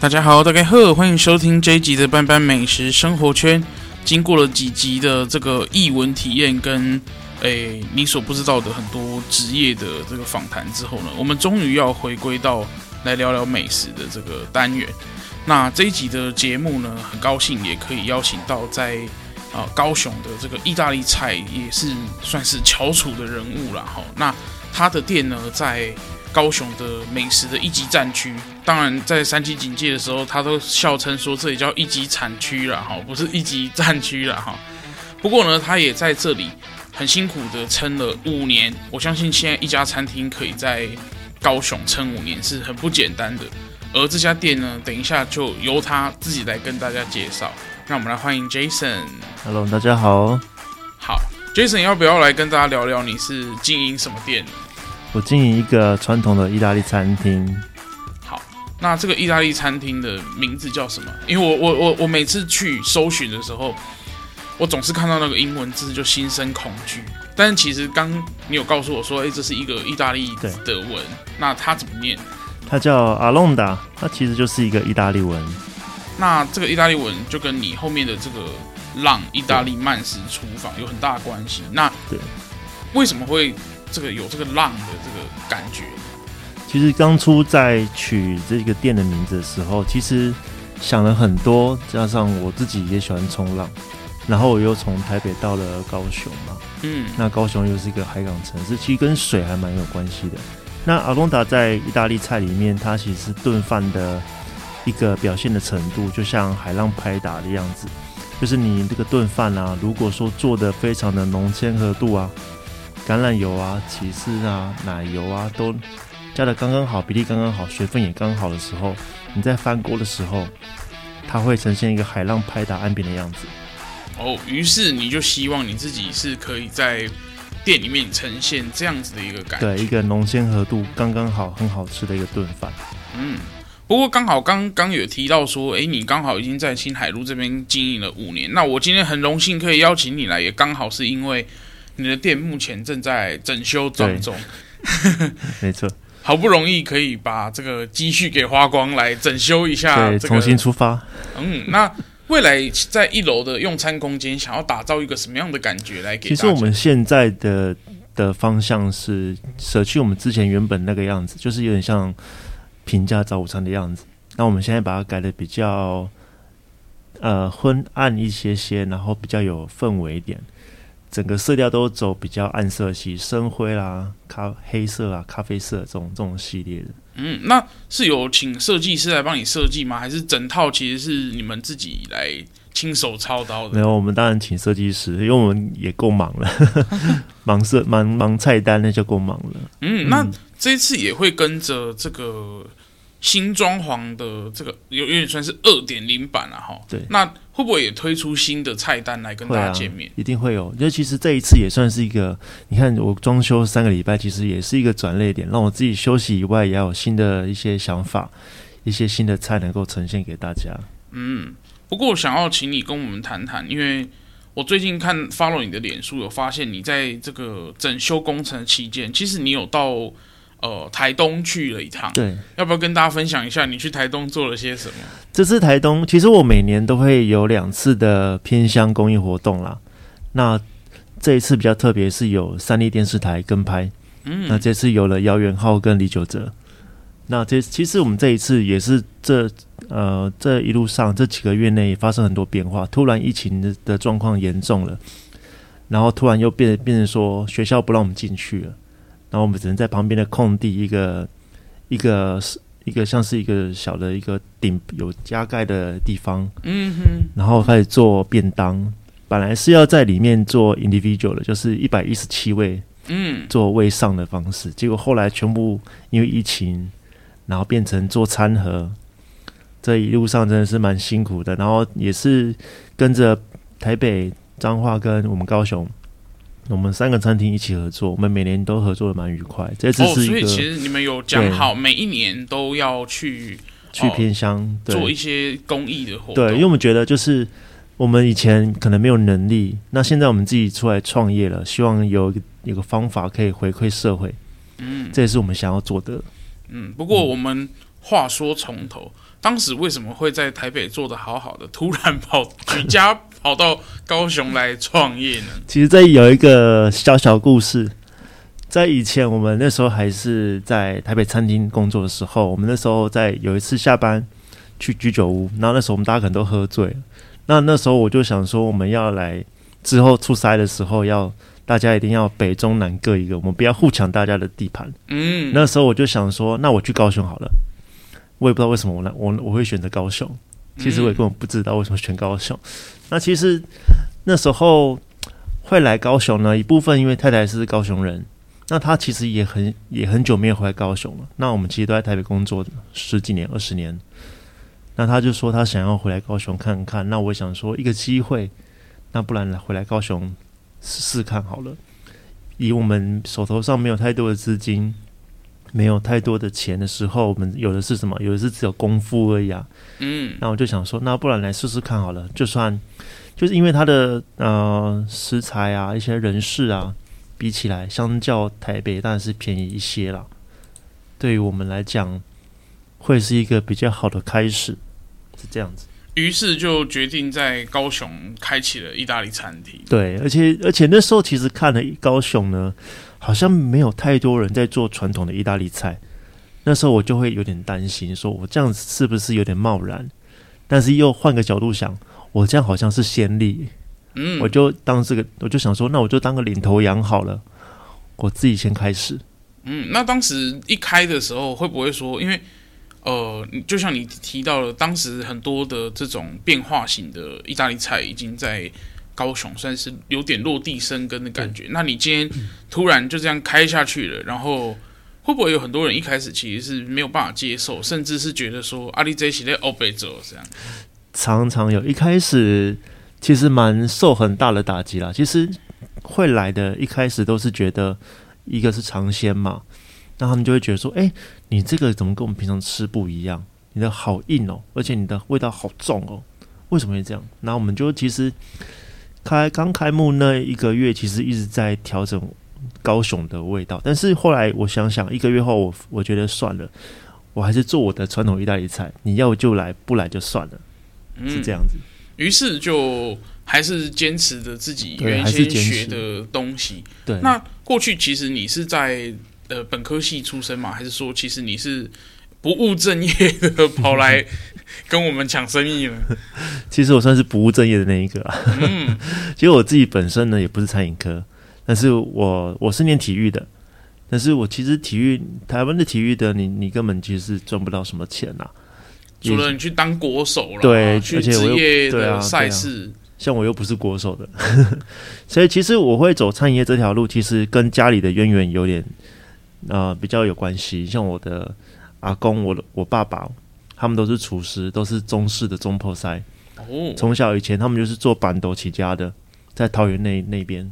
大家好，大家好，欢迎收听这一集的班班美食生活圈。经过了几集的这个译文体验跟诶你所不知道的很多职业的这个访谈之后呢，我们终于要回归到来聊聊美食的这个单元。那这一集的节目呢，很高兴也可以邀请到在啊、呃、高雄的这个意大利菜也是算是翘楚的人物了哈。那他的店呢，在高雄的美食的一级战区，当然在三级警戒的时候，他都笑称说这里叫一级产区了哈，不是一级战区了哈。不过呢，他也在这里很辛苦的撑了五年。我相信现在一家餐厅可以在高雄撑五年是很不简单的。而这家店呢，等一下就由他自己来跟大家介绍。让我们来欢迎 Jason。Hello，大家好。好，Jason 要不要来跟大家聊聊你是经营什么店？我经营一个传统的意大利餐厅。好，那这个意大利餐厅的名字叫什么？因为我我我我每次去搜寻的时候，我总是看到那个英文字就心生恐惧。但是其实刚你有告诉我说，哎，这是一个意大利的文，那它怎么念？它叫 Alonda，它其实就是一个意大利文。那这个意大利文就跟你后面的这个浪意大利慢食厨房有很大的关系。那对，为什么会？这个有这个浪的这个感觉。其实当初在取这个店的名字的时候，其实想了很多，加上我自己也喜欢冲浪，然后我又从台北到了高雄嘛，嗯，那高雄又是一个海港城市，其实跟水还蛮有关系的。那阿隆达在意大利菜里面，它其实是炖饭的一个表现的程度，就像海浪拍打的样子，就是你这个炖饭啊，如果说做的非常的浓鲜和度啊。橄榄油啊、起司啊、奶油啊，都加的刚刚好，比例刚刚好，水分也刚好的时候，你在翻锅的时候，它会呈现一个海浪拍打岸边的样子。哦，于是你就希望你自己是可以在店里面呈现这样子的一个感觉，对，一个浓鲜合度刚刚好、很好吃的一个炖饭。嗯，不过刚好刚刚有提到说，哎，你刚好已经在新海路这边经营了五年，那我今天很荣幸可以邀请你来，也刚好是因为。你的店目前正在整修当中，没错，好不容易可以把这个积蓄给花光来整修一下，对，重新出发。嗯，那未来在一楼的用餐空间，想要打造一个什么样的感觉来给？其实我们现在的的方向是舍去我们之前原本那个样子，就是有点像平价早午餐的样子。那我们现在把它改的比较呃昏暗一些些，然后比较有氛围一点。整个色调都走比较暗色系，深灰啦、咖黑色啊、咖啡色这种这种系列的。嗯，那是有请设计师来帮你设计吗？还是整套其实是你们自己来亲手操刀的？没有，我们当然请设计师，因为我们也够忙了，忙设忙忙菜单那就够忙了。嗯，那这一次也会跟着这个。新装潢的这个有有点算是二点零版了哈，对，那会不会也推出新的菜单来跟大家见面？啊、一定会有，因为其实这一次也算是一个，你看我装修三个礼拜，其实也是一个转捩点，让我自己休息以外，也要有新的一些想法，一些新的菜能够呈现给大家。嗯，不过我想要请你跟我们谈谈，因为我最近看 follow 你的脸书，有发现你在这个整修工程期间，其实你有到。呃，台东去了一趟，对，要不要跟大家分享一下你去台东做了些什么？这次台东，其实我每年都会有两次的偏乡公益活动啦。那这一次比较特别，是有三立电视台跟拍，嗯，那这次有了姚元浩跟李玖哲。那这其实我们这一次也是这呃这一路上这几个月内发生很多变化，突然疫情的的状况严重了，然后突然又变变成说学校不让我们进去了。然后我们只能在旁边的空地，一个一个一个像是一个小的一个顶有加盖的地方，嗯哼，然后开始做便当。本来是要在里面做 individual 的，就是一百一十七位，嗯，做位上的方式。结果后来全部因为疫情，然后变成做餐盒。这一路上真的是蛮辛苦的。然后也是跟着台北彰化跟我们高雄。我们三个餐厅一起合作，我们每年都合作的蛮愉快。这次是一个，哦，所以其实你们有讲好，每一年都要去去偏乡，哦，做一些公益的活动。对，因为我们觉得就是我们以前可能没有能力，那现在我们自己出来创业了，希望有一个有个方法可以回馈社会。嗯，这也是我们想要做的。嗯，不过我们话说从头。嗯当时为什么会在台北做的好好的，突然跑举家跑到高雄来创业呢？其实这有一个小小故事，在以前我们那时候还是在台北餐厅工作的时候，我们那时候在有一次下班去居酒屋，然后那时候我们大家可能都喝醉了，那那时候我就想说，我们要来之后出差的时候，要大家一定要北中南各一个，我们不要互抢大家的地盘。嗯，那时候我就想说，那我去高雄好了。我也不知道为什么我呢，我我会选择高雄。其实我也根本不知道为什么选高雄。那其实那时候会来高雄呢，一部分因为太太是高雄人，那她其实也很也很久没有回来高雄了。那我们其实都在台北工作十几年、二十年。那她就说她想要回来高雄看看。那我想说一个机会，那不然回来高雄试试看好了。以我们手头上没有太多的资金。没有太多的钱的时候，我们有的是什么？有的是只有功夫而已啊。嗯，那我就想说，那不然来试试看好了。就算就是因为它的呃食材啊，一些人事啊，比起来，相较台北当然是便宜一些啦。对于我们来讲，会是一个比较好的开始，是这样子。于是就决定在高雄开启了意大利餐厅。对，而且而且那时候其实看了高雄呢。好像没有太多人在做传统的意大利菜，那时候我就会有点担心，说我这样子是不是有点贸然？但是又换个角度想，我这样好像是先例，嗯，我就当这个，我就想说，那我就当个领头羊好了，我自己先开始。嗯，那当时一开的时候，会不会说，因为呃，就像你提到了，当时很多的这种变化型的意大利菜已经在。高雄算是有点落地生根的感觉。那你今天突然就这样开下去了，然后会不会有很多人一开始其实是没有办法接受，甚至是觉得说阿里这些在欧北走这样？常常有，一开始其实蛮受很大的打击啦。其实会来的，一开始都是觉得一个是尝鲜嘛，那他们就会觉得说：“哎，你这个怎么跟我们平常吃不一样？你的好硬哦，而且你的味道好重哦，为什么会这样？”那我们就其实。开刚开幕那一个月，其实一直在调整高雄的味道。但是后来我想想，一个月后我我觉得算了，我还是做我的传统意大利菜。你要就来，不来就算了，是这样子。于、嗯、是就还是坚持着自己原先学的东西。对，那过去其实你是在呃本科系出身嘛？还是说其实你是不务正业的跑来？跟我们抢生意了。其实我算是不务正业的那一个啊。嗯，其实我自己本身呢也不是餐饮科，但是我我是念体育的。但是我其实体育台湾的体育的，你你根本其实是赚不到什么钱呐、啊。除了你去当国手了，对，去职业的赛事、啊啊。像我又不是国手的，所以其实我会走餐饮业这条路，其实跟家里的渊源有点呃比较有关系。像我的阿公，我的我爸爸。他们都是厨师，都是中式的中破塞。哦，从小以前他们就是做板豆起家的，在桃园那那边。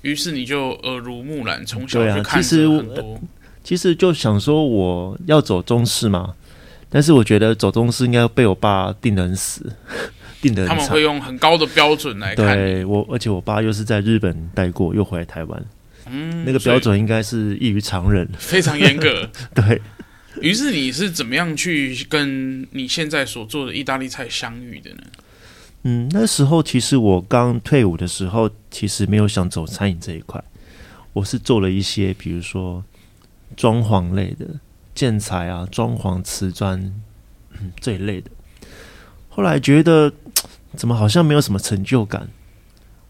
于是你就耳濡目染，从小就看很多。对啊，其实我，其实就想说我要走中式嘛，但是我觉得走中式应该被我爸定得很死，定得很。他们会用很高的标准来看。对我，而且我爸又是在日本待过，又回来台湾，嗯，那个标准应该是异于常人，非常严格。对。于是你是怎么样去跟你现在所做的意大利菜相遇的呢？嗯，那时候其实我刚退伍的时候，其实没有想走餐饮这一块，我是做了一些，比如说装潢类的建材啊、装潢瓷砖、嗯、这一类的。后来觉得怎么好像没有什么成就感，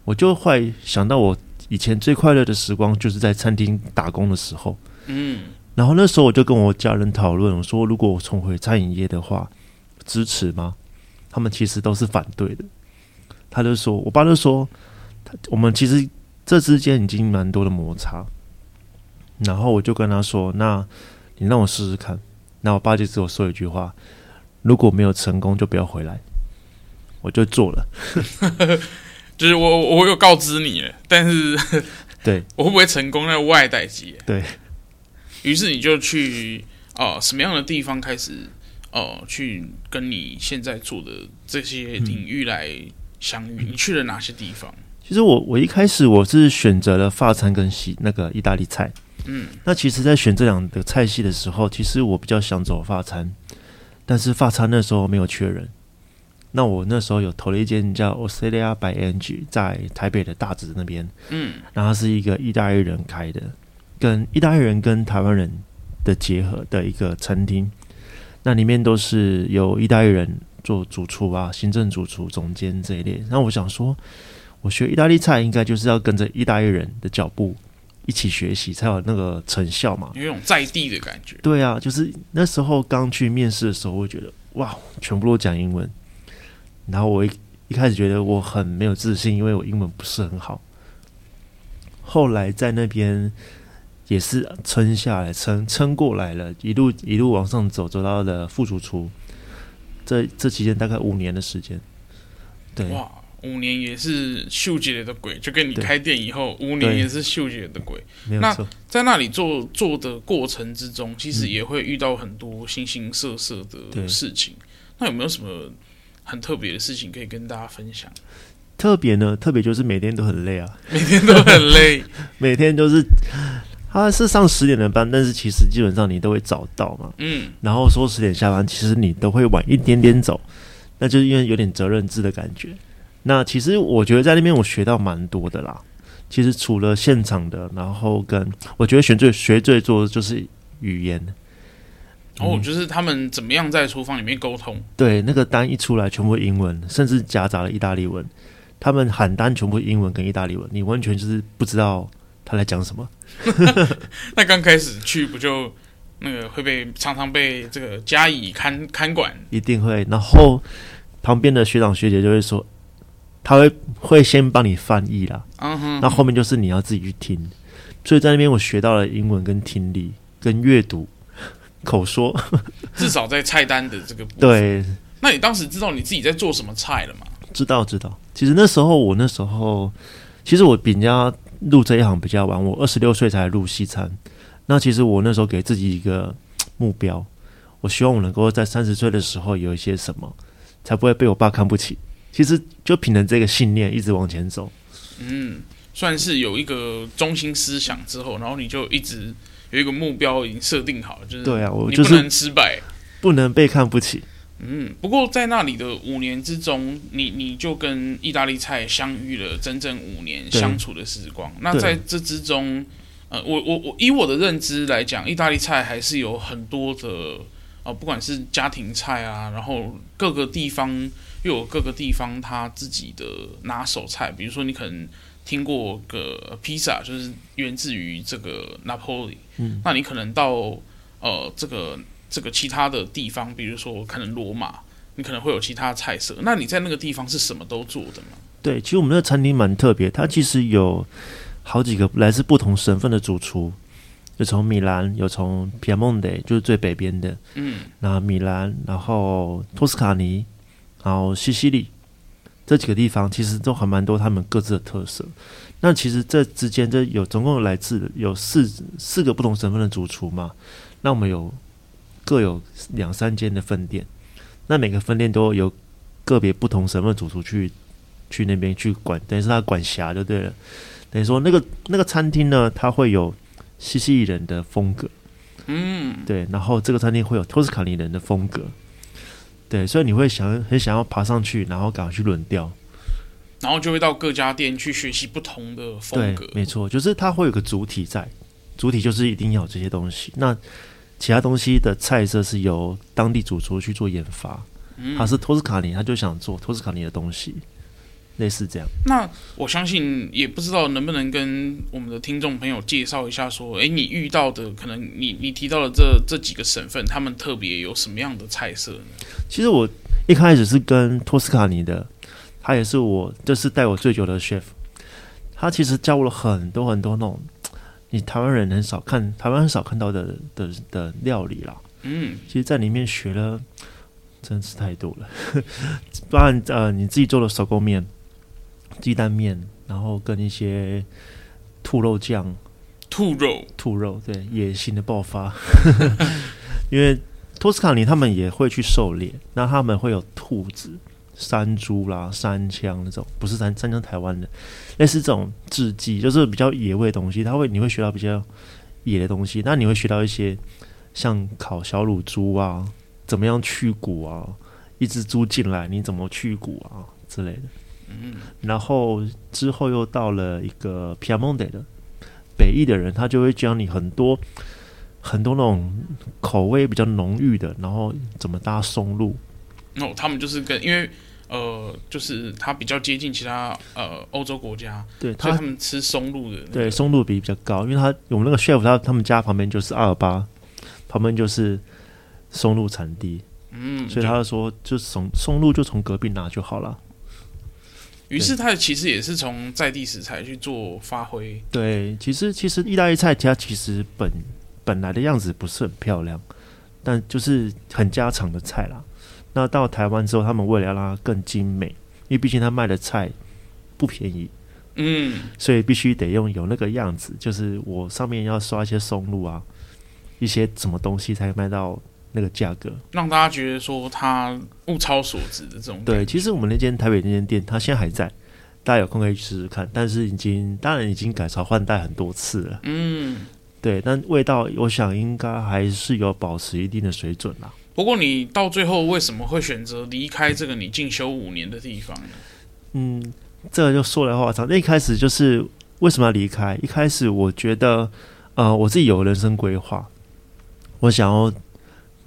我就会想到我以前最快乐的时光就是在餐厅打工的时候。嗯。然后那时候我就跟我家人讨论，我说如果我重回餐饮业的话，支持吗？他们其实都是反对的。他就说，我爸就说，我们其实这之间已经蛮多的摩擦。然后我就跟他说，那你让我试试看。那我爸就只有说一句话：如果没有成功，就不要回来。我就做了，就是我我有告知你，但是对，我会不会成功？那外代机。对。于是你就去哦、呃，什么样的地方开始哦、呃，去跟你现在做的这些领域来相遇？嗯、你去了哪些地方？其实我我一开始我是选择了法餐跟西那个意大利菜。嗯，那其实，在选这两个菜系的时候，其实我比较想走法餐，但是法餐那时候没有缺人。那我那时候有投了一间叫 Osteria by Angie，在台北的大直那边。嗯，然后是一个意大利人开的。跟意大利人跟台湾人的结合的一个餐厅，那里面都是由意大利人做主厨啊、行政主厨、总监这一类。那我想说，我学意大利菜应该就是要跟着意大利人的脚步一起学习，才有那个成效嘛。有一种在地的感觉。对啊，就是那时候刚去面试的时候，会觉得哇，全部都讲英文。然后我一一开始觉得我很没有自信，因为我英文不是很好。后来在那边。也是撑下来，撑撑过来了，一路一路往上走，走到了副主厨。这这期间大概五年的时间。对，哇，五年也是秀姐的鬼，就跟你开店以后，五年也是秀姐的鬼。没有错。那在那里做做的过程之中，其实也会遇到很多形形色色的事情。那有没有什么很特别的事情可以跟大家分享？特别呢？特别就是每天都很累啊，每天都很累，每天都是。他是上十点的班，但是其实基本上你都会早到嘛。嗯，然后说十点下班，其实你都会晚一点点走，那就是因为有点责任制的感觉。那其实我觉得在那边我学到蛮多的啦。其实除了现场的，然后跟我觉得学最学最多的就是语言。哦，就是他们怎么样在厨房里面沟通？对，那个单一出来全部英文，甚至夹杂了意大利文。他们喊单全部英文跟意大利文，你完全就是不知道。他来讲什么？那刚开始去不就那个会被常常被这个加以看看管？一定会。然后旁边的学长学姐就会说，他会会先帮你翻译啦。嗯哼。那后面就是你要自己去听。所以在那边我学到了英文跟听力跟阅读口说。至少在菜单的这个部分。对。那你当时知道你自己在做什么菜了吗？知道知道。其实那时候我那时候其实我比人家。入这一行比较晚，我二十六岁才入西餐。那其实我那时候给自己一个目标，我希望我能够在三十岁的时候有一些什么，才不会被我爸看不起。其实就凭着这个信念一直往前走。嗯，算是有一个中心思想之后，然后你就一直有一个目标已经设定好了，就是对啊，我就是不能失败，不能被看不起。嗯，不过在那里的五年之中，你你就跟意大利菜相遇了整整五年相处的时光。那在这之中，呃，我我我以我的认知来讲，意大利菜还是有很多的啊、呃，不管是家庭菜啊，然后各个地方又有各个地方他自己的拿手菜。比如说，你可能听过个披萨，就是源自于这个拿坡里。嗯，那你可能到呃这个。这个其他的地方，比如说可能罗马，你可能会有其他菜色。那你在那个地方是什么都做的吗？对，其实我们那个餐厅蛮特别，它其实有好几个来自不同省份的主厨，有从米兰，有从皮亚蒙德，就是最北边的，嗯，那米兰，然后托斯卡尼，然后西西里这几个地方，其实都还蛮多他们各自的特色。那其实这之间，这有总共有来自有四四个不同省份的主厨嘛？那我们有。各有两三间的分店，那每个分店都有个别不同省份主厨去去那边去管，等于是他管辖就对了。等于说那个那个餐厅呢，它会有西西里人的风格，嗯，对，然后这个餐厅会有托斯卡尼人的风格，对，所以你会想很想要爬上去，然后赶快去轮调，然后就会到各家店去学习不同的风格。没错，就是它会有个主体在，主体就是一定要有这些东西。那其他东西的菜色是由当地主厨去做研发，嗯、他是托斯卡尼，他就想做托斯卡尼的东西，类似这样。那我相信也不知道能不能跟我们的听众朋友介绍一下，说，哎，你遇到的可能你你提到的这这几个省份，他们特别有什么样的菜色呢？其实我一开始是跟托斯卡尼的，他也是我就是带我最久的 chef，他其实教我了很多很多那种。你台湾人很少看，台湾很少看到的的的料理啦。嗯，其实，在里面学了，真是太多了。不然，呃，你自己做的手工面、鸡蛋面，然后跟一些兔肉酱，兔肉，兔肉，对，野性的爆发。因为托斯卡尼他们也会去狩猎，那他们会有兔子、山猪啦、山枪那种，不是山山羌台湾的，类似这种制剂，就是比较野味的东西。他会你会学到比较野的东西，那你会学到一些像烤小乳猪啊，怎么样去骨啊，一只猪进来你怎么去骨啊之类的。嗯，然后之后又到了一个皮亚蒙德的北翼的人，他就会教你很多。很多那种口味比较浓郁的，然后怎么搭松露？哦，他们就是跟因为呃，就是它比较接近其他呃欧洲国家，对，所以他们吃松露的、那个，对，松露比比较高，因为他我们那个 chef 他他们家旁边就是阿尔巴，旁边就是松露产地，嗯，所以他就说就松松露就从隔壁拿就好了。于是他其实也是从在地食材去做发挥。对，其实其实意大利菜它其实本。本来的样子不是很漂亮，但就是很家常的菜啦。那到台湾之后，他们为了要让它更精美，因为毕竟他卖的菜不便宜，嗯，所以必须得用有那个样子，就是我上面要刷一些松露啊，一些什么东西才卖到那个价格，让大家觉得说它物超所值的这种。对，其实我们那间台北那间店，它现在还在，大家有空可以去试试看。但是已经当然已经改朝换代很多次了，嗯。对，但味道我想应该还是有保持一定的水准啦。不过你到最后为什么会选择离开这个你进修五年的地方呢？嗯，这个就说来话长。那一开始就是为什么要离开？一开始我觉得，呃，我自己有人生规划，我想要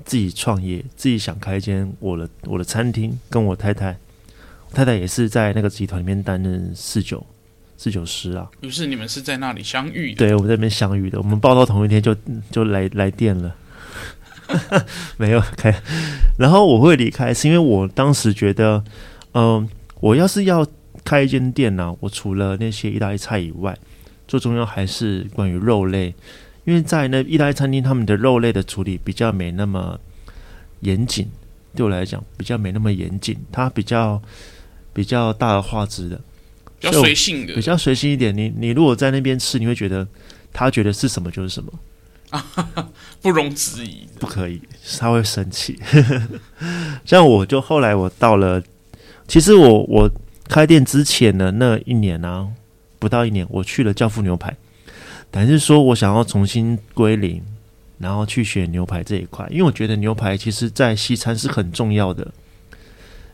自己创业，自己想开一间我的我的餐厅，跟我太太，我太太也是在那个集团里面担任侍酒。侍酒师啊，于是你们是在那里相遇的？对，我们在那边相遇的。我们报到同一天就就来来电了，没有开。然后我会离开，是因为我当时觉得，嗯、呃，我要是要开一间店呢、啊，我除了那些意大利菜以外，最重要还是关于肉类，因为在那意大利餐厅，他们的肉类的处理比较没那么严谨，对我来讲比较没那么严谨，它比较比较大而化之的。比较随性的，比较随性一点。你你如果在那边吃，你会觉得他觉得是什么就是什么，啊、不容置疑，不可以，他会生气。像我就后来我到了，其实我我开店之前的那一年呢、啊，不到一年，我去了教父牛排，等于是说我想要重新归零，然后去选牛排这一块，因为我觉得牛排其实在西餐是很重要的。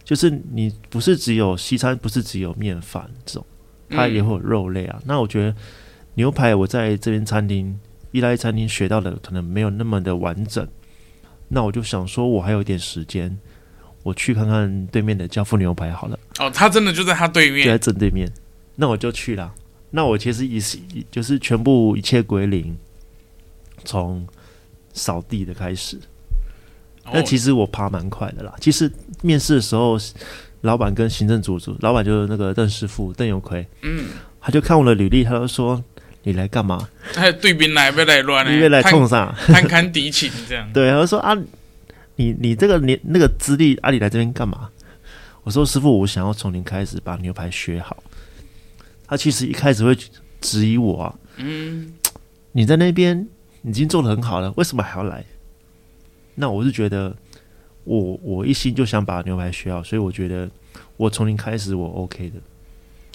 就是你不是只有西餐，不是只有面饭这种，它也会有肉类啊。嗯、那我觉得牛排，我在这边餐厅、意大利餐厅学到的可能没有那么的完整。那我就想说，我还有一点时间，我去看看对面的教父牛排好了。哦，他真的就在他对面，就在正对面。那我就去了。那我其实也是，就是全部一切归零，从扫地的开始。那其实我爬蛮快的啦。其实面试的时候，老板跟行政组组，老板就是那个邓师傅邓永奎，嗯，他就看我的履历，他就说：“你来干嘛？”哎，对面来不来乱？你别来冲啥？堪堪敌情这样。对，他说：“啊，你你这个你那个资历，啊，你来这边干嘛？”我说：“师傅，我想要从零开始把牛排学好。”他其实一开始会质疑我啊，嗯，你在那边已经做的很好了，为什么还要来？那我是觉得我，我我一心就想把牛排学好，所以我觉得我从零开始我 OK 的。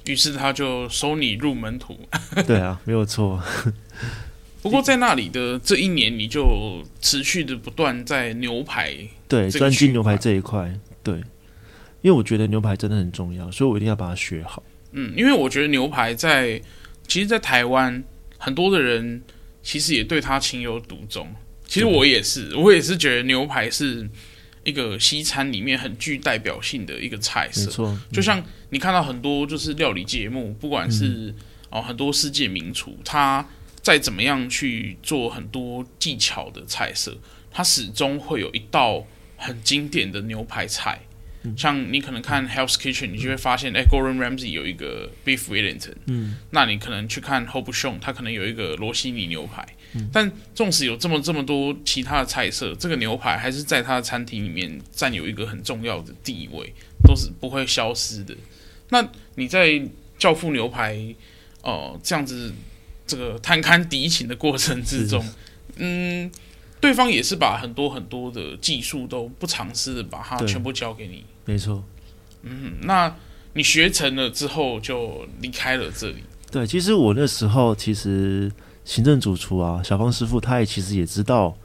于是他就收你入门徒。对啊，没有错。不过在那里的这一年，你就持续的不断在牛排对专精牛排这一块。对，因为我觉得牛排真的很重要，所以我一定要把它学好。嗯，因为我觉得牛排在其实，在台湾很多的人其实也对它情有独钟。其实我也是，我也是觉得牛排是一个西餐里面很具代表性的一个菜色。没错，嗯、就像你看到很多就是料理节目，不管是、嗯、哦很多世界名厨，他再怎么样去做很多技巧的菜色，他始终会有一道很经典的牛排菜。像你可能看 Hell's Kitchen，你就会发现，哎、Gordon Ramsay 有一个 Beef Wellington，嗯，那你可能去看 Hope Show，他可能有一个罗西尼牛排，嗯、但纵使有这么这么多其他的菜色，这个牛排还是在他的餐厅里面占有一个很重要的地位，都是不会消失的。那你在教父牛排，哦、呃，这样子。这个探勘敌情的过程之中，嗯，对方也是把很多很多的技术都不尝试的把它全部交给你，没错。嗯，那你学成了之后就离开了这里。对，其实我那时候其实行政主厨啊，小方师傅他也其实也知道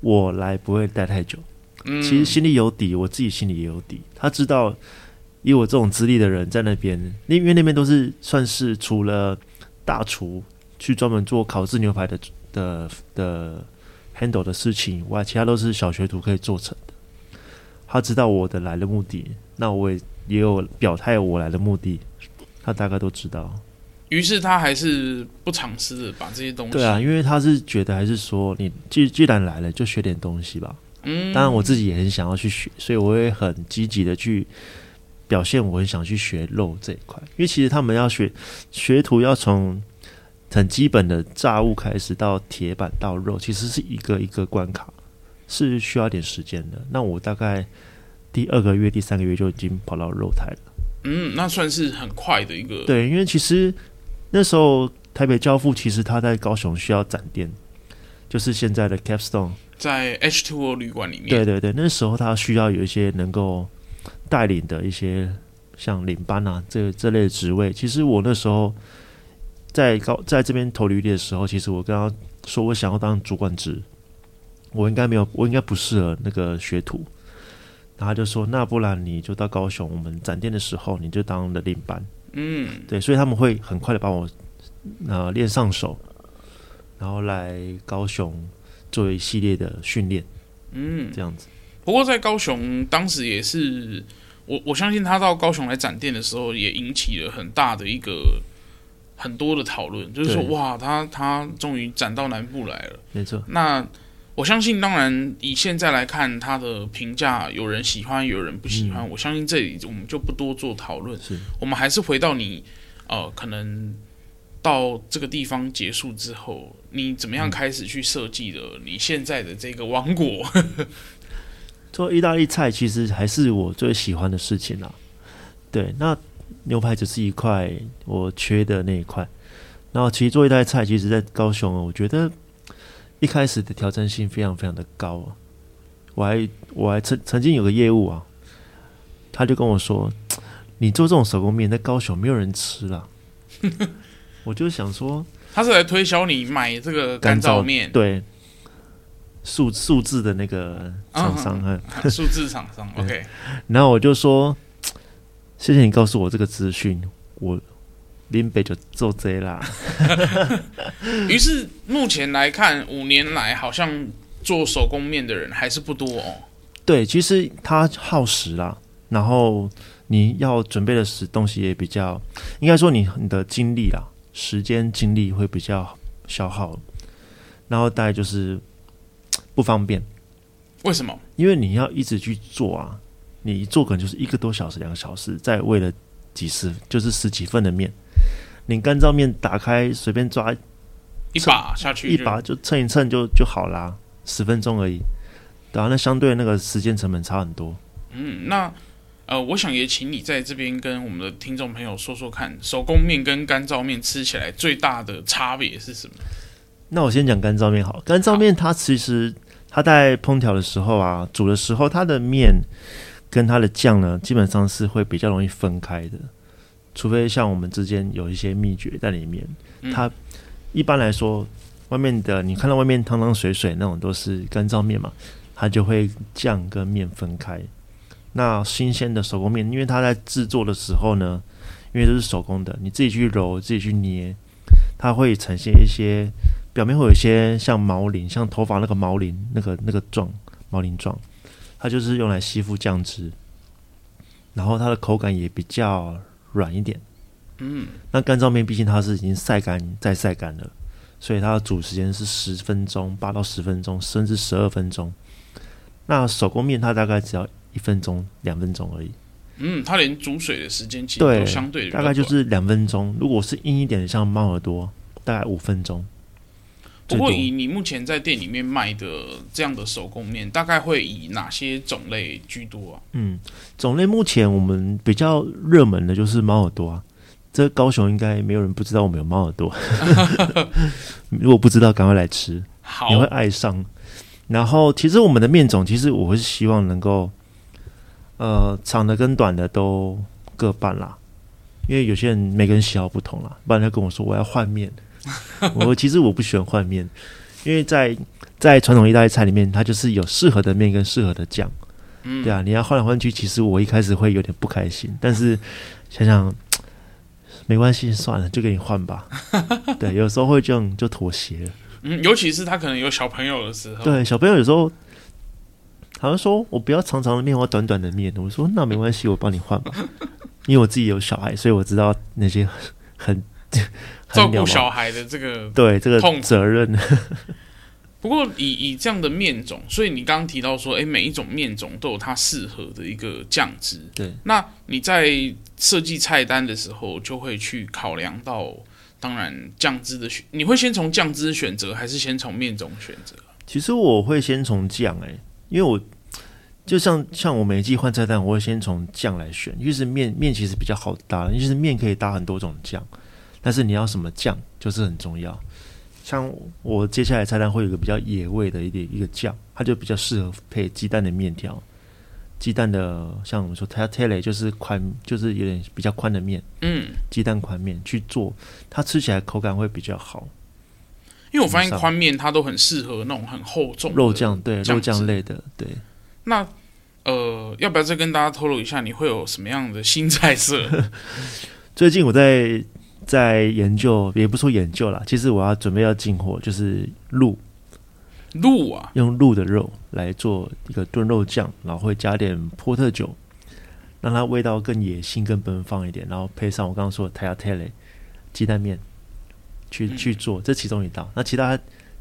我来不会待太久，嗯，其实心里有底，我自己心里也有底。他知道以我这种资历的人在那边，因为那边都是算是除了大厨去专门做烤制牛排的的的 handle 的事情以外，其他都是小学徒可以做成的。他知道我的来的目的，那我也也有表态我来的目的，他大概都知道。于是他还是不尝试的把这些东西。对啊，因为他是觉得还是说你既既然来了，就学点东西吧。嗯，当然我自己也很想要去学，所以我会很积极的去表现，我很想去学肉这一块。因为其实他们要学学徒要从很基本的炸物开始到铁板到肉，其实是一个一个关卡，是需要点时间的。那我大概第二个月、第三个月就已经跑到肉台了。嗯，那算是很快的一个。对，因为其实。那时候台北教父其实他在高雄需要展店，就是现在的 Capstone，在 H2O 旅馆里面。对对对，那时候他需要有一些能够带领的一些像领班啊这这类的职位。其实我那时候在高在这边投履历的时候，其实我跟他说我想要当主管职，我应该没有，我应该不适合那个学徒。然后他就说，那不然你就到高雄，我们展店的时候你就当了领班。嗯，对，所以他们会很快的把我呃练上手，然后来高雄做一系列的训练，嗯，这样子。不过在高雄当时也是，我我相信他到高雄来展店的时候，也引起了很大的一个很多的讨论，就是说哇，他他终于展到南部来了，没错。那我相信，当然以现在来看，他的评价有人喜欢，有人不喜欢。嗯、我相信这里我们就不多做讨论。是，我们还是回到你，呃，可能到这个地方结束之后，你怎么样开始去设计的你现在的这个王国？嗯、做意大利菜其实还是我最喜欢的事情啦。对，那牛排只是一块我缺的那一块。然后其实做意大利菜，其实在高雄，我觉得。一开始的挑战性非常非常的高啊！我还我还曾曾经有个业务啊，他就跟我说：“你做这种手工面在高雄没有人吃了。”我就想说，他是来推销你买这个干燥面，对，数数字的那个厂商啊，数字厂商 OK。然后我就说：“谢谢你告诉我这个资讯。”我。林北就做贼啦。于是目前来看，五年来好像做手工面的人还是不多哦。对，其实它耗时啦，然后你要准备的时东西也比较，应该说你你的精力啦，时间精力会比较消耗，然后大概就是不方便。为什么？因为你要一直去做啊，你一做可能就是一个多小时、两个小时，在为了几十就是十几份的面。你干燥面打开，随便抓一把下去，一把就称一称就就好啦，十分钟而已。对啊，那相对那个时间成本差很多。嗯，那呃，我想也请你在这边跟我们的听众朋友说说看，手工面跟干燥面吃起来最大的差别是什么？那我先讲干燥面好。干燥面它其实它在烹调的时候啊，煮的时候，它的面跟它的酱呢，基本上是会比较容易分开的。除非像我们之间有一些秘诀在里面，它一般来说，外面的你看到外面汤汤水水那种都是干燥面嘛，它就会酱跟面分开。那新鲜的手工面，因为它在制作的时候呢，因为都是手工的，你自己去揉，自己去捏，它会呈现一些表面会有一些像毛鳞，像头发那个毛鳞那个那个状毛鳞状，它就是用来吸附酱汁，然后它的口感也比较。软一点，嗯，那干燥面毕竟它是已经晒干再晒干了，所以它的煮时间是十分钟，八到十分钟，甚至十二分钟。那手工面它大概只要一分钟、两分钟而已。嗯，它连煮水的时间其实都相对大概就是两分钟。如果是硬一点的，像猫耳朵，大概五分钟。不过，以你目前在店里面卖的这样的手工面，大概会以哪些种类居多啊？嗯，种类目前我们比较热门的就是猫耳朵啊，这高雄应该没有人不知道我们有猫耳朵。如果不知道，赶快来吃，你会爱上。然后，其实我们的面种，其实我会希望能够，呃，长的跟短的都各半啦。因为有些人每个人喜好不同啦，不然他跟我说我要换面，我其实我不喜欢换面，因为在在传统意大利菜里面，它就是有适合的面跟适合的酱。嗯，对啊，你要换来换去，其实我一开始会有点不开心，但是想想没关系，算了，就给你换吧。对，有时候会这样就妥协了。嗯，尤其是他可能有小朋友的时候，对，小朋友有时候好像说我不要长长的面，我要短短的面。我说那没关系，我帮你换吧。因为我自己有小孩，所以我知道那些很，很 照顾小孩的这个对这个痛责任。不过以以这样的面种，所以你刚刚提到说，哎，每一种面种都有它适合的一个酱汁。对，那你在设计菜单的时候，就会去考量到。当然，酱汁的选，你会先从酱汁选择，还是先从面种选择？其实我会先从酱，哎，因为我就像像我每一季换菜单，我会先从酱来选，因为是面面其实比较好搭，因为是面可以搭很多种酱，但是你要什么酱就是很重要。像我接下来菜单会有一个比较野味的一点一个酱，它就比较适合配鸡蛋的面条。鸡蛋的，像我们说 tagliatelle 就是宽，就是有点比较宽的面，嗯，鸡蛋宽面去做，它吃起来口感会比较好。因为我发现宽面它都很适合那种很厚重肉酱，对，肉酱类的，对。那呃，要不要再跟大家透露一下，你会有什么样的新菜色？最近我在在研究，也不说研究啦，其实我要准备要进货，就是鹿。鹿啊，用鹿的肉来做一个炖肉酱，然后会加点波特酒，让它味道更野性、更奔放一点，然后配上我刚刚说的 tagliatelle 鸡蛋面去、嗯、去做，这其中一道，那其他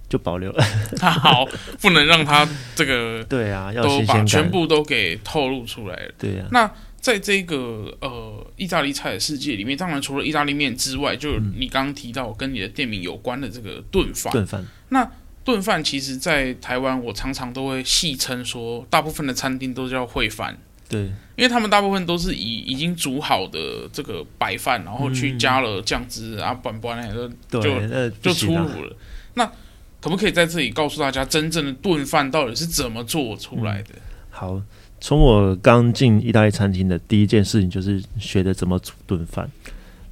就保留了。它 好，不能让他这个对啊，要都把全部都给透露出来了。对啊，那在这个呃意大利菜的世界里面，当然除了意大利面之外，就你刚刚提到跟你的店名有关的这个炖饭，炖饭，那。炖饭其实，在台湾我常常都会戏称说，大部分的餐厅都叫烩饭。对，因为他们大部分都是以已经煮好的这个白饭，然后去加了酱汁、嗯、啊，拌拌那个就就出炉了。那可不可以在这里告诉大家，真正的炖饭到底是怎么做出来的？嗯、好，从我刚进意大利餐厅的第一件事情就是学的怎么煮炖饭。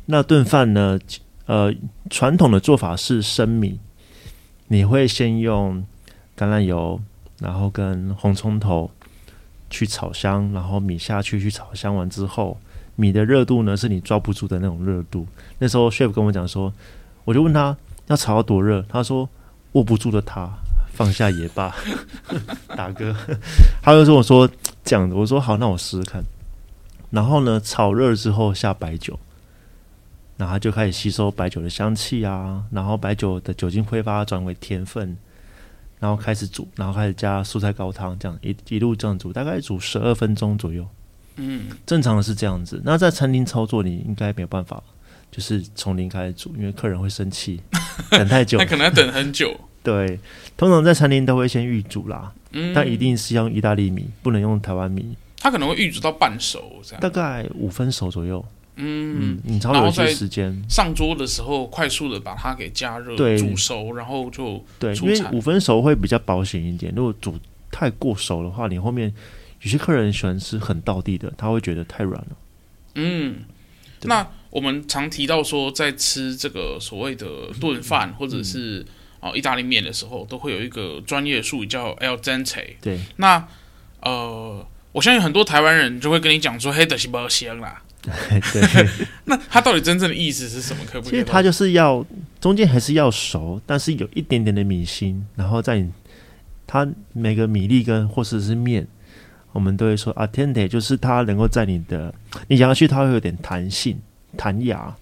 那炖饭呢？呃，传统的做法是生米。你会先用橄榄油，然后跟红葱头去炒香，然后米下去去炒香完之后，米的热度呢是你抓不住的那种热度。那时候 chef 跟我讲说，我就问他要炒到多热，他说握不住的他放下也罢，大哥，他就跟我说这样的，我说好，那我试试看。然后呢，炒热之后下白酒。然后就开始吸收白酒的香气啊，然后白酒的酒精挥发转为甜分，然后开始煮，然后开始加蔬菜高汤，这样一一路这样煮，大概煮十二分钟左右。嗯，正常的是这样子。那在餐厅操作，你应该没有办法，就是从零开始煮，因为客人会生气，等太久，他可能要等很久。对，通常在餐厅都会先预煮啦，嗯，但一定是用意大利米，不能用台湾米。它可能会预煮到半熟这样，大概五分熟左右。嗯，你超有些时间上桌的时候，快速的把它给加热、煮熟，然后就对，因为五分熟会比较保险一点。如果煮太过熟的话，你后面有些客人喜欢吃很道地的，他会觉得太软了。嗯，那我们常提到说，在吃这个所谓的炖饭或者是啊意大利面的时候，都会有一个专业术语叫 al dente。对，那呃，我相信很多台湾人就会跟你讲说，黑的是包香啦。对，那它到底真正的意思是什么？可不可以？其实它就是要中间还是要熟，但是有一点点的米心，然后在它每个米粒跟或者是面，我们都会说 attente，就是它能够在你的你咬下去，它会有点弹性、弹牙。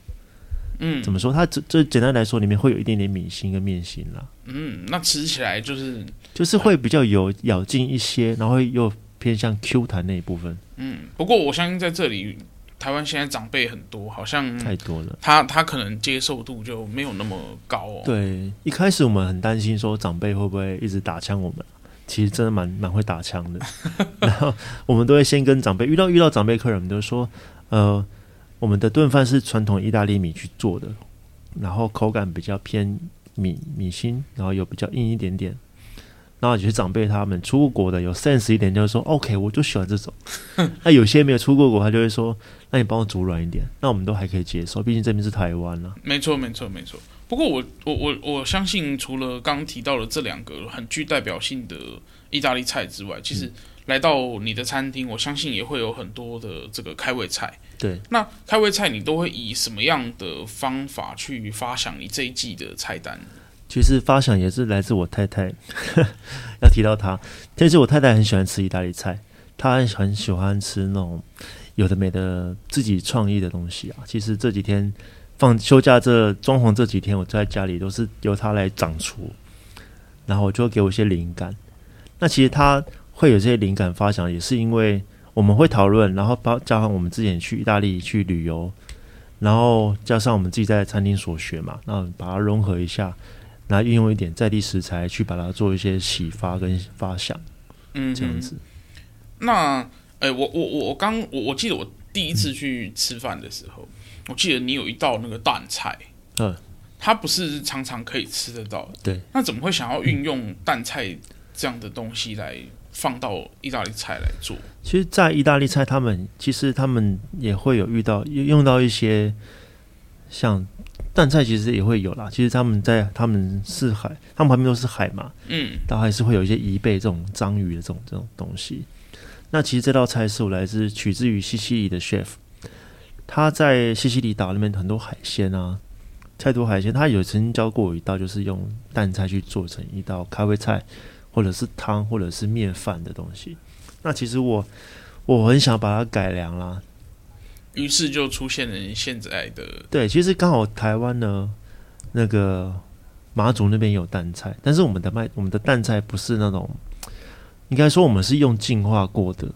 嗯，怎么说？它这这简单来说，里面会有一点点米心跟面心啦。嗯，那吃起来就是就是会比较有咬劲一些，然后又偏向 Q 弹那一部分。嗯，不过我相信在这里。台湾现在长辈很多，好像太多了。他他可能接受度就没有那么高哦。对，一开始我们很担心说长辈会不会一直打枪我们，其实真的蛮蛮会打枪的。然后我们都会先跟长辈遇到遇到长辈客人，我们都说，呃我们的炖饭是传统意大利米去做的，然后口感比较偏米米心，然后有比较硬一点点。然后有些长辈他们出过国的有 sense 一点，就是说 OK，我就喜欢这种。那有些没有出过国，他就会说，那你帮我煮软一点。那我们都还可以接受，毕竟这边是台湾了。没错，没错，没错。不过我我我我相信，除了刚刚提到的这两个很具代表性的意大利菜之外，其实来到你的餐厅，我相信也会有很多的这个开胃菜。对，那开胃菜你都会以什么样的方法去发想你这一季的菜单？其实发想也是来自我太太，要提到她。其实我太太很喜欢吃意大利菜，她很很喜欢吃那种有的没的自己创意的东西啊。其实这几天放休假这装潢这几天，我在家里都是由她来掌厨，然后就会给我一些灵感。那其实她会有这些灵感发想，也是因为我们会讨论，然后包加上我们之前去意大利去旅游，然后加上我们自己在餐厅所学嘛，那把它融合一下。然后运用一点在地食材去把它做一些启发跟发想，嗯，这样子。那，哎，我我我刚我我记得我第一次去吃饭的时候，嗯、我记得你有一道那个蛋菜，嗯，它不是常常可以吃得到，对。那怎么会想要运用蛋菜这样的东西来放到意大利菜来做？其实，在意大利菜，他们其实他们也会有遇到用到一些像。淡菜其实也会有啦，其实他们在他们是海，他们旁边都是海嘛，嗯，但还是会有一些贻贝这种章鱼的这种这种东西。那其实这道菜是我来自取自于西西里的 chef，他在西西里岛那边很多海鲜啊，太多海鲜，他有曾经教过我一道，就是用淡菜去做成一道开胃菜，或者是汤，或者是面饭的东西。那其实我我很想把它改良啦。于是就出现了现在的对，其实刚好台湾呢，那个马祖那边有淡菜，但是我们的麦我们的淡菜不是那种，应该说我们是用净化过的，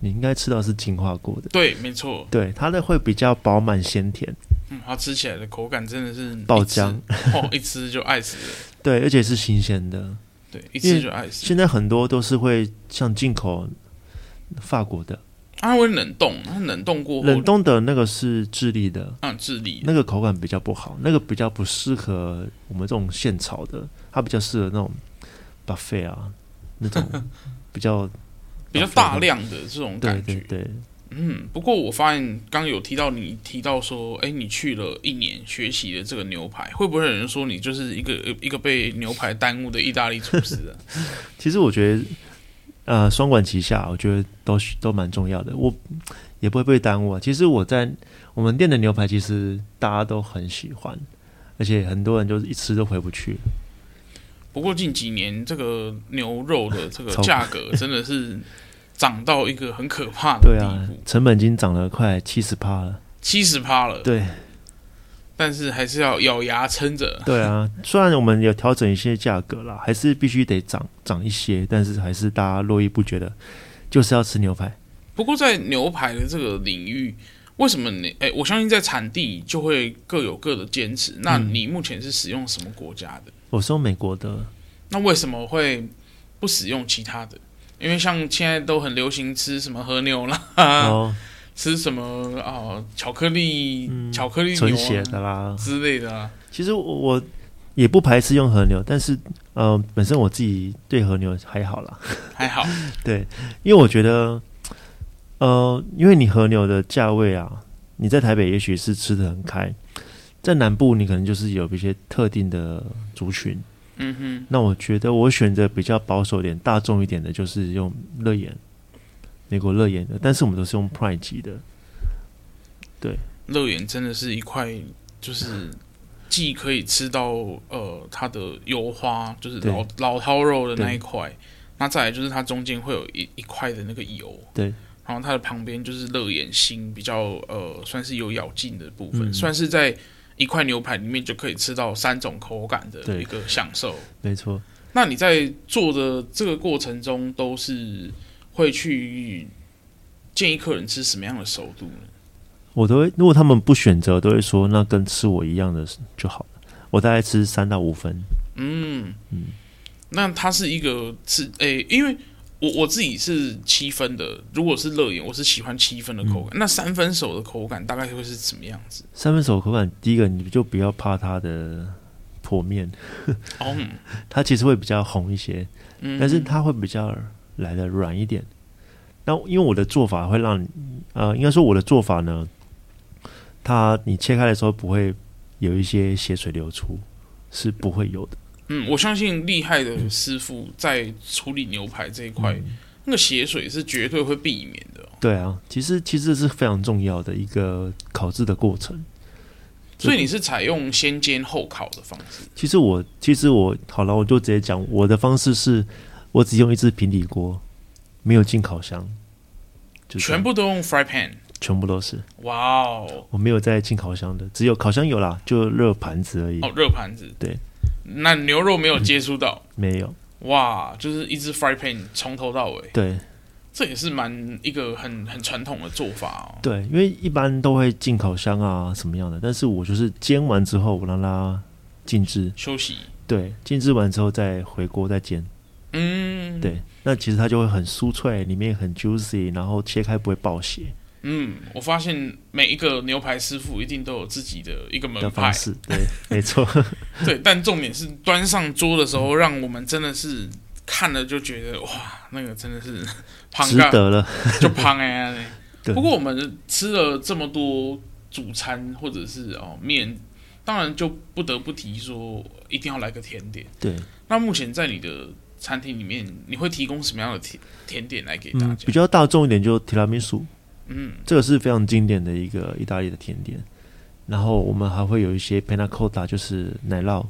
你应该吃到是净化过的，对，没错，对，它的会比较饱满鲜甜，嗯，它吃起来的口感真的是爆浆，哦，一吃就爱死了，对，而且是新鲜的，对，一吃就爱死。现在很多都是会像进口法国的。它会冷冻，它冷冻过后，冷冻的那个是智利的，啊，智利那个口感比较不好，那个比较不适合我们这种现炒的，它比较适合那种 buffet 啊，那种 比较比较大量的这种感觉，对对对，嗯。不过我发现刚刚有提到你提到说，哎，你去了一年学习的这个牛排，会不会有人说你就是一个一个被牛排耽误的意大利厨师啊？其实我觉得。呃，双管齐下，我觉得都都蛮重要的。我也不会被耽误啊。其实我在我们店的牛排，其实大家都很喜欢，而且很多人就是一吃都回不去。不过近几年这个牛肉的这个 价格真的是涨到一个很可怕的对啊，成本已经涨了快七十趴了，七十趴了，对。但是还是要咬牙撑着。对啊，虽然我们有调整一些价格啦，还是必须得涨涨一些，但是还是大家络绎不绝的，就是要吃牛排。不过在牛排的这个领域，为什么你？哎、欸，我相信在产地就会各有各的坚持。那你目前是使用什么国家的？我是用美国的。那为什么会不使用其他的？因为像现在都很流行吃什么和牛啦。哦吃什么啊、哦？巧克力、嗯、巧克力牛血的啦之类的啦。其实我也不排斥用和牛，但是呃，本身我自己对和牛还好啦，还好。对，因为我觉得呃，因为你和牛的价位啊，你在台北也许是吃的很开，在南部你可能就是有一些特定的族群。嗯哼。那我觉得我选择比较保守一点、大众一点的，就是用乐眼。美国乐眼的，但是我们都是用 Prime 级的。对，乐眼真的是一块，就是既可以吃到呃它的油花，就是老老饕肉的那一块，那再来就是它中间会有一一块的那个油，对，然后它的旁边就是乐眼心，比较呃算是有咬劲的部分，嗯、算是在一块牛排里面就可以吃到三种口感的一个享受。没错，那你在做的这个过程中都是。会去建议客人吃什么样的熟度呢？我都会，如果他们不选择，都会说那跟吃我一样的就好了。我大概吃三到五分。嗯嗯，那它是一个吃诶，因为我我自己是七分的，如果是乐眼，我是喜欢七分的口感。嗯、那三分熟的口感大概会是什么样子？三分熟的口感，第一个你就不要怕它的破面，哦，它其实会比较红一些，嗯、但是它会比较来的软一点。那因为我的做法会让你，呃，应该说我的做法呢，它你切开的时候不会有一些血水流出，是不会有的。嗯，我相信厉害的师傅在处理牛排这一块，嗯、那个血水是绝对会避免的、哦。对啊，其实其实是非常重要的一个烤制的过程。所以你是采用先煎后烤的方式？其实我其实我好了，我就直接讲我的方式是，我只用一只平底锅，没有进烤箱，就全部都用 fry pan，全部都是。哇哦，我没有在进烤箱的，只有烤箱有啦，就热盘子而已。哦，热盘子，对。那牛肉没有接触到、嗯，没有。哇，就是一只 fry pan 从头到尾，对，这也是蛮一个很很传统的做法哦。对，因为一般都会进烤箱啊什么样的，但是我就是煎完之后我让它静置。休息，对，静置完之后再回锅再煎，嗯，对，那其实它就会很酥脆，里面很 juicy，然后切开不会爆血。嗯，我发现每一个牛排师傅一定都有自己的一个门派，对，没错，对。但重点是端上桌的时候，让我们真的是看了就觉得哇，那个真的是 值得了，就胖哎。不过我们吃了这么多主餐或者是哦面，当然就不得不提说一定要来个甜点。对，那目前在你的餐厅里面，你会提供什么样的甜甜点来给大家？嗯，比较大众一点就提拉米苏。嗯，这个是非常经典的一个意大利的甜点，然后我们还会有一些 panna cotta，就是奶酪，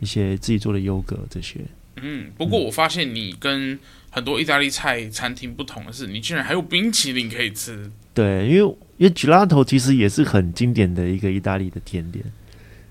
一些自己做的优格这些。嗯，不过我发现你跟很多意大利菜餐厅不同的是，你竟然还有冰淇淋可以吃。对，因为因为 gelato 其实也是很经典的一个意大利的甜点。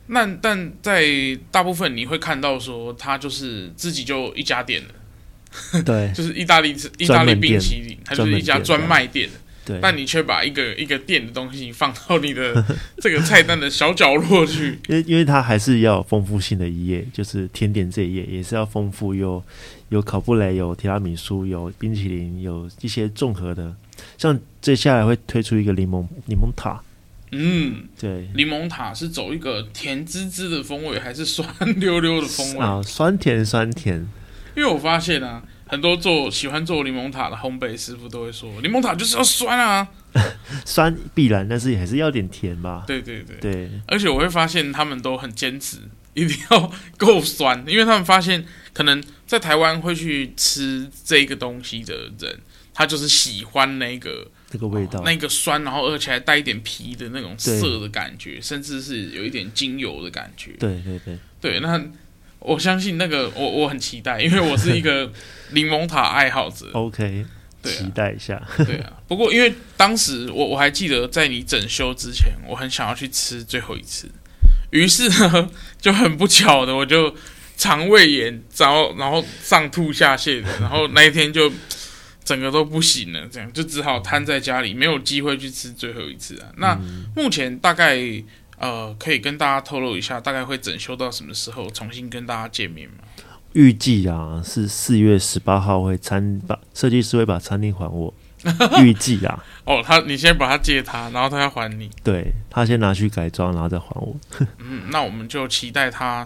那但在大部分你会看到说，它就是自己就一家店了，对，就是意大利意大利冰淇淋，它就是一家专卖店。对，但你却把一个一个店的东西放到你的 这个菜单的小角落去，因为因为它还是要有丰富性的一页，就是甜点这一页也是要丰富，有有烤布雷，有提拉米苏，有冰淇淋，有一些综合的，像接下来会推出一个柠檬柠檬塔，嗯，对，柠檬塔是走一个甜滋滋的风味，还是酸溜溜的风味？啊？酸甜酸甜，因为我发现啊。很多做喜欢做柠檬塔的烘焙师傅都会说，柠檬塔就是要酸啊，酸必然，但是也还是要点甜吧。对对对对，而且我会发现他们都很坚持，一定要够酸，因为他们发现可能在台湾会去吃这个东西的人，他就是喜欢那个这个味道，哦，那个酸，然后而且还带一点皮的那种涩的感觉，甚至是有一点精油的感觉。对对对对，那。我相信那个，我我很期待，因为我是一个 柠檬塔爱好者。OK，对啊，期待一下。对啊，不过因为当时我我还记得，在你整修之前，我很想要去吃最后一次，于是呢，就很不巧的，我就肠胃炎，然后然后上吐下泻的，然后那一天就整个都不行了，这样就只好瘫在家里，没有机会去吃最后一次啊。那目前大概。呃，可以跟大家透露一下，大概会整修到什么时候，重新跟大家见面吗？预计啊，是四月十八号会餐把设计师会把餐厅还我。预计啊，哦，他你先把它借他，然后他要还你。对，他先拿去改装，然后再还我。嗯，那我们就期待他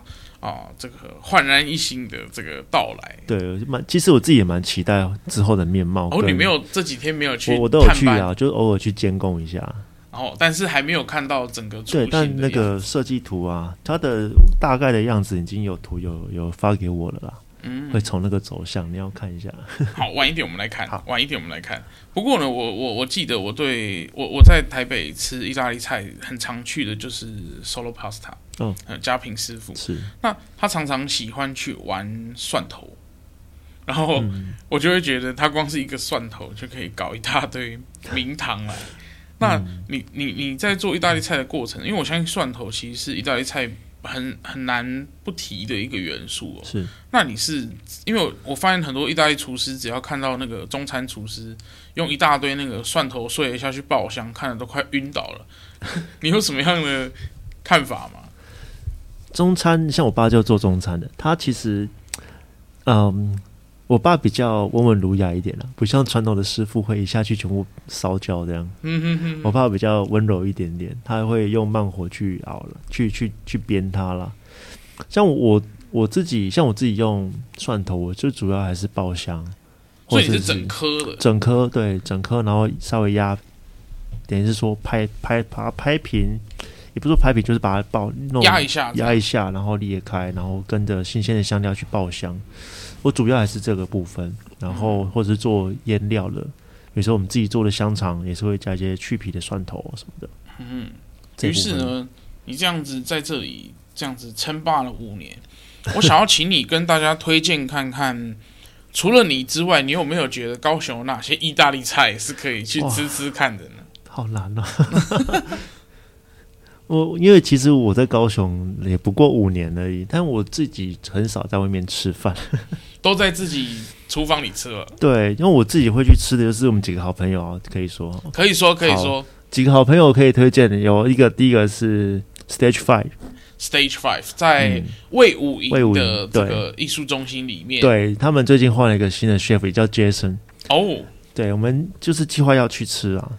啊、呃，这个焕然一新的这个到来。对，蛮其实我自己也蛮期待之后的面貌。哦，你没有这几天没有去，我我都有去啊，就偶尔去监工一下。哦，但是还没有看到整个对，但那个设计图啊，它的大概的样子已经有图有有发给我了啦。嗯，会从那个走向，你要看一下。好，晚一点我们来看。好，晚一点我们来看。不过呢，我我我记得我对我我在台北吃意大利菜很常去的就是 Solo Pasta。哦，家平师傅是。那他常常喜欢去玩蒜头，然后我就会觉得他光是一个蒜头就可以搞一大堆名堂来。那你你你在做意大利菜的过程，因为我相信蒜头其实是意大利菜很很难不提的一个元素哦。是。那你是因为我发现很多意大利厨师只要看到那个中餐厨师用一大堆那个蒜头碎下去爆香，看的都快晕倒了。你有什么样的看法吗？中餐像我爸就做中餐的，他其实，嗯，我爸比较温文儒雅一点了，不像传统的师傅会一下去全部烧焦这样。嗯哼哼。我爸比较温柔一点点，他会用慢火去熬了，去去去煸它了。像我我自己，像我自己用蒜头，我最主要还是爆香。所以是整颗的？整颗对，整颗，然后稍微压，等于是说拍拍把它拍平，也不是说拍平，就是把它爆弄压一下，压一下，然后裂开，然后跟着新鲜的香料去爆香。我主要还是这个部分，然后或者是做腌料的，比如说我们自己做的香肠，也是会加一些去皮的蒜头什么的。嗯，于是呢，你这样子在这里这样子称霸了五年，我想要请你跟大家推荐看看，除了你之外，你有没有觉得高雄有哪些意大利菜是可以去吃吃看的呢？好难啊！我因为其实我在高雄也不过五年而已，但我自己很少在外面吃饭，都在自己厨房里吃了。对，因为我自己会去吃的就是我们几个好朋友啊，可以说，可以说，可以说，几个好朋友可以推荐的有一个，第一个是 Stage Five，Stage Five 在魏武营的这个艺术中心里面，对，对他们最近换了一个新的 chef，也叫 Jason。哦，对，我们就是计划要去吃啊。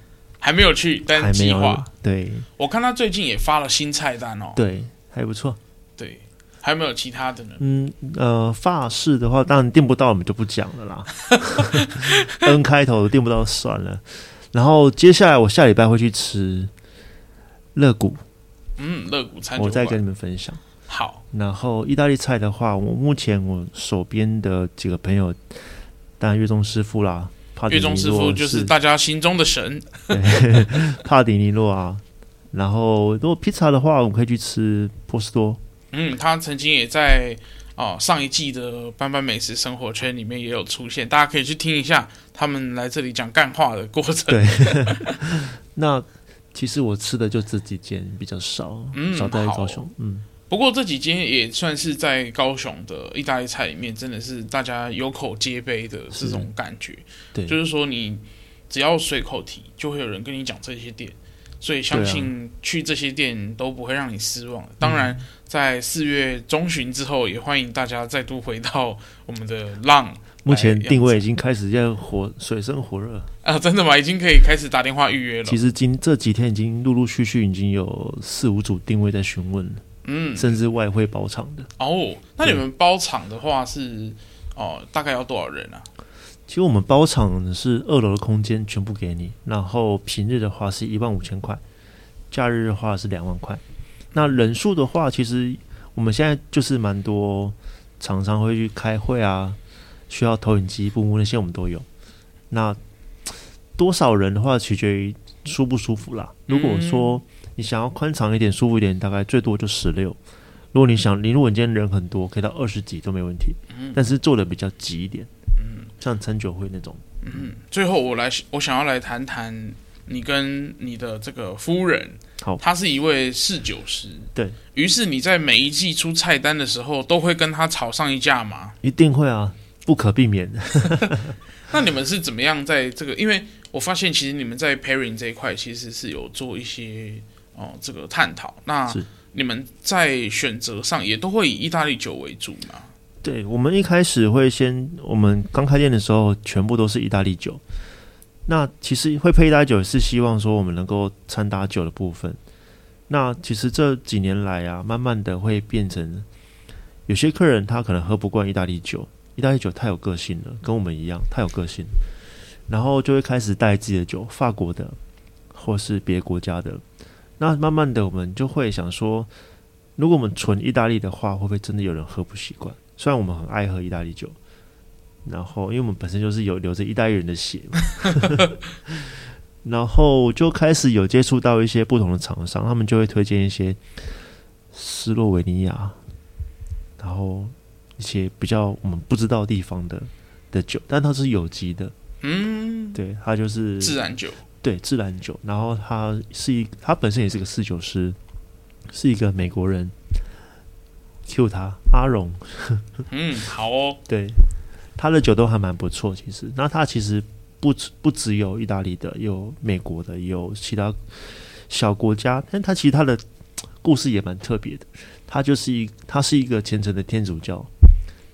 还没有去，但计划。对，我看他最近也发了新菜单哦。对，还不错。对，还有没有其他的呢？嗯呃，法式的话，当然订不到，我们就不讲了啦。N 开头订不到算了。然后接下来我下礼拜会去吃乐谷。嗯，乐谷餐，我再跟你们分享。好。然后意大利菜的话，我目前我手边的几个朋友，当然月中师傅啦。月中师傅就是大家心中的神，帕迪尼洛啊。然后，如果披萨的话，我们可以去吃波士多。嗯，他曾经也在哦上一季的班班美食生活圈里面也有出现，大家可以去听一下他们来这里讲干话的过程。对，那其实我吃的就这几件比较少，嗯，少在高雄，嗯。不过这几间也算是在高雄的意大利菜里面，真的是大家有口皆碑的这种感觉。对，就是说你只要随口提，就会有人跟你讲这些店，所以相信去这些店都不会让你失望。啊、当然，在四月中旬之后，也欢迎大家再度回到我们的浪。目前定位已经开始要火水深火热啊！真的吗？已经可以开始打电话预约了。其实今这几天已经陆陆续续已经有四五组定位在询问了。嗯，甚至外汇包场的哦。那你们包场的话是哦，大概要多少人啊？其实我们包场是二楼的空间全部给你，然后平日的话是一万五千块，假日的话是两万块。那人数的话，其实我们现在就是蛮多厂商会去开会啊，需要投影机、布幕那些我们都有。那多少人的话，取决于舒不舒服啦。如果说你想要宽敞一点、舒服一点，大概最多就十六。如果你想你如果今天人很多，可以到二十几都没问题。嗯，但是做的比较急一点。嗯，像餐酒会那种。嗯，最后我来，我想要来谈谈你跟你的这个夫人。好，她是一位侍酒师。对。于是你在每一季出菜单的时候，都会跟她吵上一架吗？一定会啊，不可避免的。那你们是怎么样在这个？因为我发现其实你们在 pairing 这一块其实是有做一些。哦，这个探讨，那你们在选择上也都会以意大利酒为主吗？对，我们一开始会先，我们刚开店的时候全部都是意大利酒。那其实会配意大利酒是希望说我们能够掺搭酒的部分。那其实这几年来啊，慢慢的会变成有些客人他可能喝不惯意大利酒，意大利酒太有个性了，跟我们一样太有个性，然后就会开始带自己的酒，法国的或是别国家的。那慢慢的，我们就会想说，如果我们纯意大利的话，会不会真的有人喝不习惯？虽然我们很爱喝意大利酒，然后因为我们本身就是有流着意大利人的血嘛，然后就开始有接触到一些不同的厂商，他们就会推荐一些斯洛维尼亚，然后一些比较我们不知道地方的的酒，但它是有机的，嗯，对，它就是自然酒。对，自然酒，然后他是一，他本身也是个侍酒师，是一个美国人。Q 他阿荣，嗯，好哦，对，他的酒都还蛮不错，其实。那他其实不不只有意大利的，有美国的，有其他小国家，但他其实他的故事也蛮特别的。他就是一，他是一个虔诚的天主教，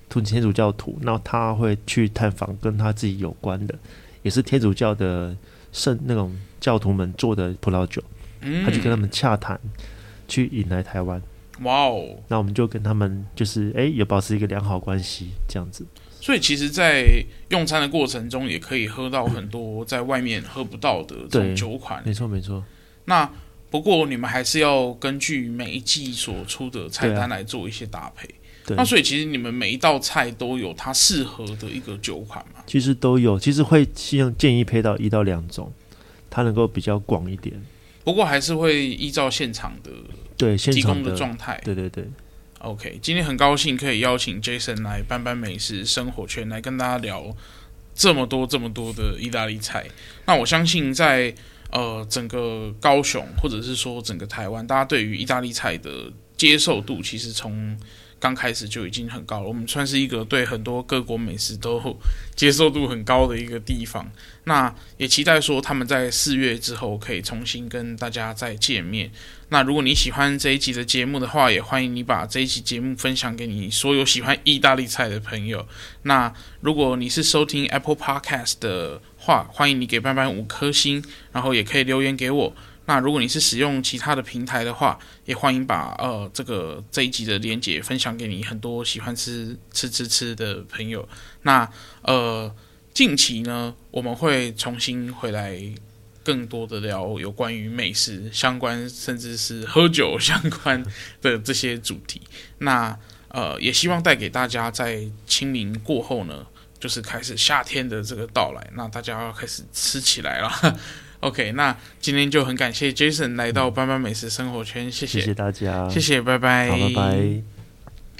土天主教徒，那他会去探访跟他自己有关的，也是天主教的圣那种教徒们做的葡萄酒，嗯，他就跟他们洽谈，去引来台湾。哇哦！那我们就跟他们就是哎，也保持一个良好关系这样子。所以其实，在用餐的过程中，也可以喝到很多在外面喝不到的这种酒款。没错，没错。那不过你们还是要根据每一季所出的菜单来做一些搭配。那所以其实你们每一道菜都有它适合的一个酒款嘛？其实都有，其实会希望建议配到一到两种，它能够比较广一点。不过还是会依照现场的。对，提供的状态。对对对，OK，今天很高兴可以邀请 Jason 来班班美食生活圈来跟大家聊这么多这么多的意大利菜。那我相信在呃整个高雄或者是说整个台湾，大家对于意大利菜的接受度其实从刚开始就已经很高了，我们算是一个对很多各国美食都接受度很高的一个地方。那也期待说他们在四月之后可以重新跟大家再见面。那如果你喜欢这一集的节目的话，也欢迎你把这一集节目分享给你所有喜欢意大利菜的朋友。那如果你是收听 Apple Podcast 的话，欢迎你给班班五颗星，然后也可以留言给我。那如果你是使用其他的平台的话，也欢迎把呃这个这一集的连结分享给你很多喜欢吃吃吃吃的朋友。那呃近期呢，我们会重新回来更多的聊有关于美食相关，甚至是喝酒相关的这些主题。那呃也希望带给大家在清明过后呢，就是开始夏天的这个到来，那大家要开始吃起来了。OK，那今天就很感谢 Jason 来到斑斑美食生活圈，谢谢，谢谢大家，谢谢，拜拜，好，拜拜。